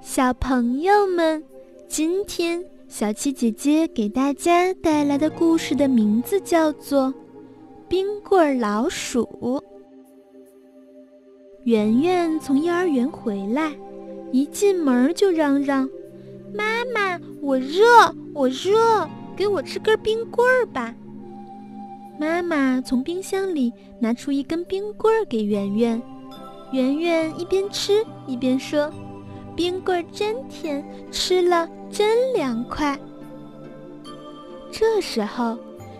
小朋友们，今天小七姐姐给大家带来的故事的名字叫做《冰棍老鼠》。圆圆从幼儿园回来，一进门就嚷嚷：“妈妈，我热，我热，给我吃根冰棍儿吧！”妈妈从冰箱里拿出一根冰棍儿给圆圆，圆圆一边吃一边说。冰棍真甜，吃了真凉快。这时候，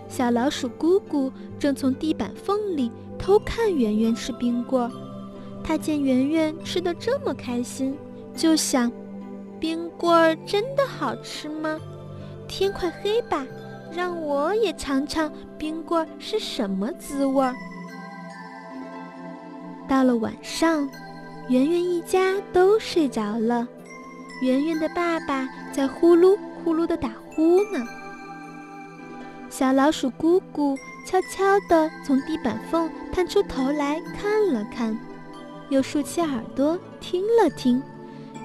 小老鼠姑姑正从地板缝里偷看圆圆吃冰棍。儿。她见圆圆吃的这么开心，就想：冰棍儿真的好吃吗？天快黑吧，让我也尝尝冰棍儿是什么滋味儿。到了晚上。圆圆一家都睡着了，圆圆的爸爸在呼噜呼噜的打呼呢。小老鼠姑姑悄悄地从地板缝探出头来看了看，又竖起耳朵听了听，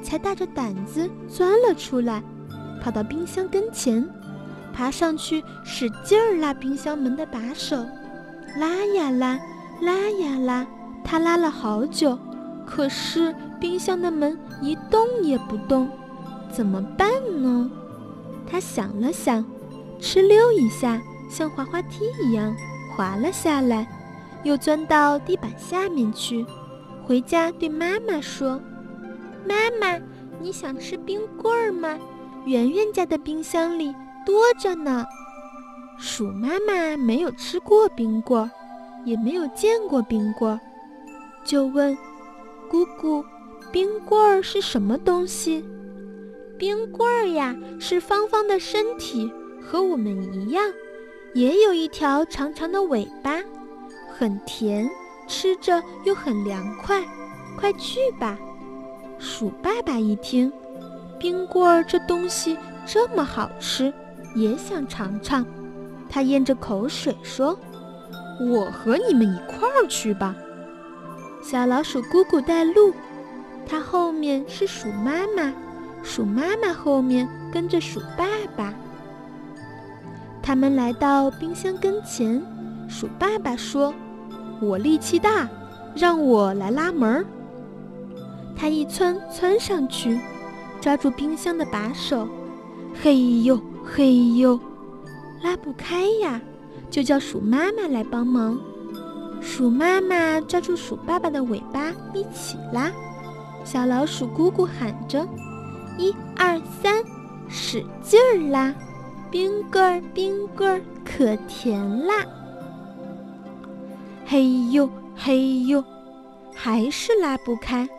才大着胆子钻了出来，跑到冰箱跟前，爬上去使劲儿拉冰箱门的把手，拉呀拉，拉呀拉，他拉了好久。可是冰箱的门一动也不动，怎么办呢？他想了想，哧溜一下，像滑滑梯一样滑了下来，又钻到地板下面去。回家对妈妈说：“妈妈，你想吃冰棍儿吗？圆圆家的冰箱里多着呢。”鼠妈妈没有吃过冰棍儿，也没有见过冰棍儿，就问。姑姑，冰棍儿是什么东西？冰棍儿呀，是方方的身体，和我们一样，也有一条长长的尾巴，很甜，吃着又很凉快。快去吧！鼠爸爸一听，冰棍儿这东西这么好吃，也想尝尝。他咽着口水说：“我和你们一块儿去吧。”小老鼠姑姑带路，它后面是鼠妈妈，鼠妈妈后面跟着鼠爸爸。他们来到冰箱跟前，鼠爸爸说：“我力气大，让我来拉门。”他一窜窜上去，抓住冰箱的把手，嘿呦嘿呦，拉不开呀，就叫鼠妈妈来帮忙。鼠妈妈抓住鼠爸爸的尾巴一起拉，小老鼠姑姑喊着：“一二三，使劲儿拉！冰棍儿，冰棍儿，可甜啦！”嘿呦嘿呦，还是拉不开，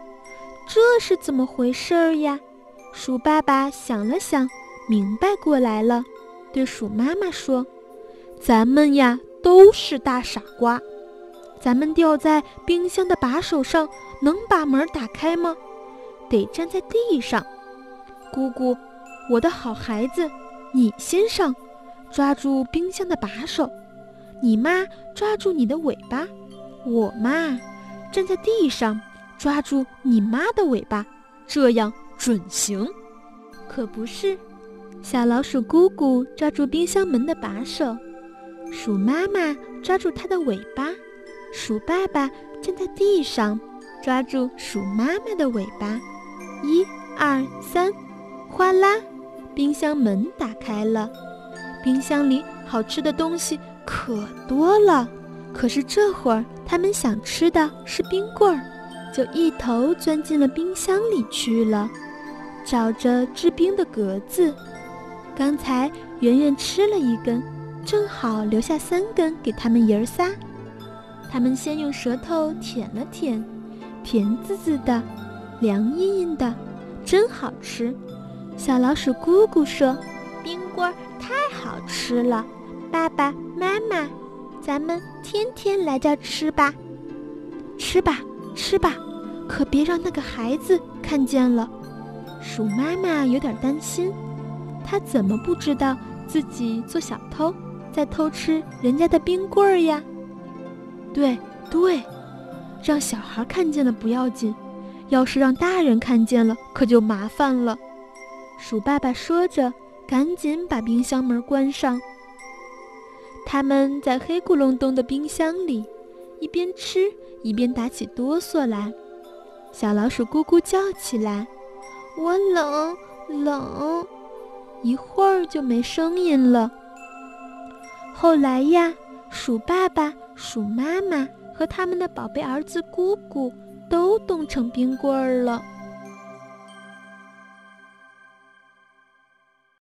这是怎么回事儿呀？鼠爸爸想了想，明白过来了，对鼠妈妈说：“咱们呀，都是大傻瓜。”咱们吊在冰箱的把手上，能把门打开吗？得站在地上。姑姑，我的好孩子，你先上，抓住冰箱的把手。你妈抓住你的尾巴。我妈站在地上，抓住你妈的尾巴，这样准行。可不是，小老鼠姑姑抓住冰箱门的把手，鼠妈妈抓住它的尾巴。鼠爸爸站在地上，抓住鼠妈妈的尾巴，一、二、三，哗啦，冰箱门打开了。冰箱里好吃的东西可多了，可是这会儿他们想吃的是冰棍儿，就一头钻进了冰箱里去了，找着制冰的格子。刚才圆圆吃了一根，正好留下三根给他们爷儿仨。他们先用舌头舔了舔，甜滋滋的，凉阴阴的，真好吃。小老鼠姑姑说：“冰棍儿太好吃了，爸爸妈妈，咱们天天来这吃吧，吃吧，吃吧，可别让那个孩子看见了。”鼠妈妈有点担心，她怎么不知道自己做小偷，在偷吃人家的冰棍儿呀？对对，让小孩看见了不要紧，要是让大人看见了，可就麻烦了。鼠爸爸说着，赶紧把冰箱门关上。他们在黑咕隆咚的冰箱里，一边吃一边打起哆嗦来。小老鼠咕咕叫起来：“我冷冷！”一会儿就没声音了。后来呀，鼠爸爸、鼠妈妈和他们的宝贝儿子姑姑都冻成冰棍儿了。